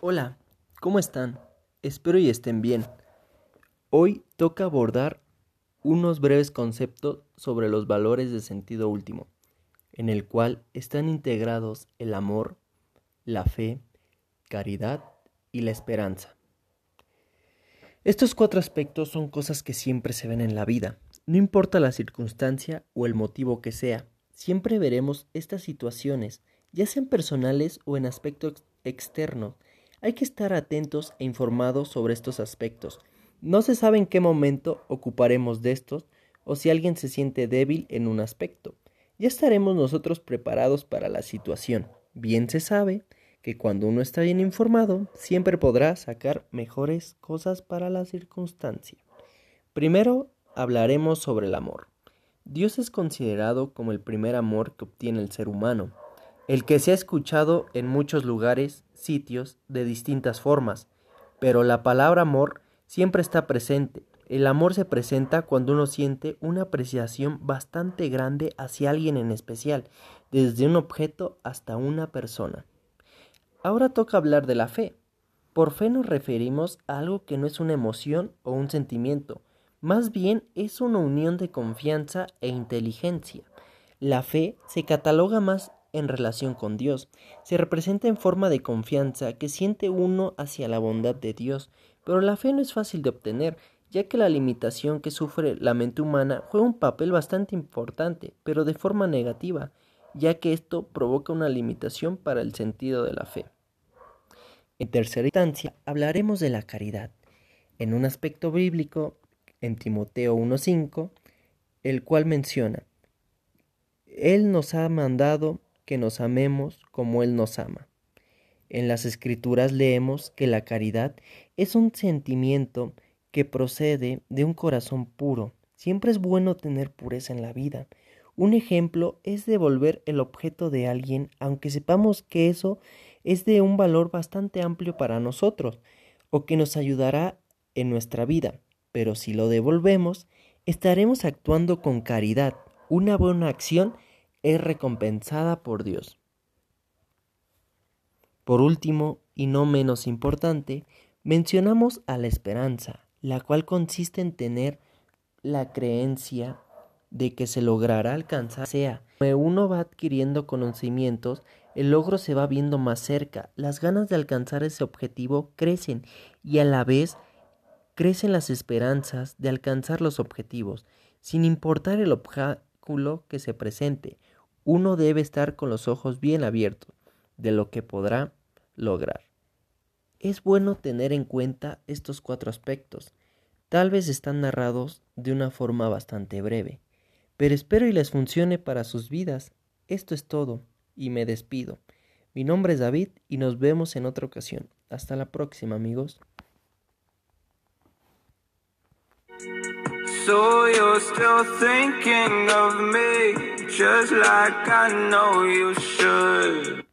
Hola, ¿cómo están? Espero y estén bien. Hoy toca abordar unos breves conceptos sobre los valores de sentido último, en el cual están integrados el amor, la fe, caridad y la esperanza. Estos cuatro aspectos son cosas que siempre se ven en la vida, no importa la circunstancia o el motivo que sea, siempre veremos estas situaciones, ya sean personales o en aspectos externos, hay que estar atentos e informados sobre estos aspectos. No se sabe en qué momento ocuparemos de estos o si alguien se siente débil en un aspecto. Ya estaremos nosotros preparados para la situación. Bien se sabe que cuando uno está bien informado, siempre podrá sacar mejores cosas para la circunstancia. Primero hablaremos sobre el amor. Dios es considerado como el primer amor que obtiene el ser humano el que se ha escuchado en muchos lugares, sitios, de distintas formas, pero la palabra amor siempre está presente. El amor se presenta cuando uno siente una apreciación bastante grande hacia alguien en especial, desde un objeto hasta una persona. Ahora toca hablar de la fe. Por fe nos referimos a algo que no es una emoción o un sentimiento, más bien es una unión de confianza e inteligencia. La fe se cataloga más en relación con Dios. Se representa en forma de confianza que siente uno hacia la bondad de Dios, pero la fe no es fácil de obtener, ya que la limitación que sufre la mente humana juega un papel bastante importante, pero de forma negativa, ya que esto provoca una limitación para el sentido de la fe. En tercera instancia, hablaremos de la caridad, en un aspecto bíblico, en Timoteo 1.5, el cual menciona, Él nos ha mandado que nos amemos como Él nos ama. En las escrituras leemos que la caridad es un sentimiento que procede de un corazón puro. Siempre es bueno tener pureza en la vida. Un ejemplo es devolver el objeto de alguien aunque sepamos que eso es de un valor bastante amplio para nosotros o que nos ayudará en nuestra vida. Pero si lo devolvemos, estaremos actuando con caridad. Una buena acción es recompensada por Dios. Por último, y no menos importante, mencionamos a la esperanza, la cual consiste en tener la creencia de que se logrará alcanzar, sea, uno va adquiriendo conocimientos, el logro se va viendo más cerca, las ganas de alcanzar ese objetivo crecen y a la vez crecen las esperanzas de alcanzar los objetivos, sin importar el obstáculo que se presente uno debe estar con los ojos bien abiertos de lo que podrá lograr. Es bueno tener en cuenta estos cuatro aspectos. Tal vez están narrados de una forma bastante breve, pero espero y les funcione para sus vidas. Esto es todo, y me despido. Mi nombre es David y nos vemos en otra ocasión. Hasta la próxima amigos. So you're still thinking of me, just like I know you should.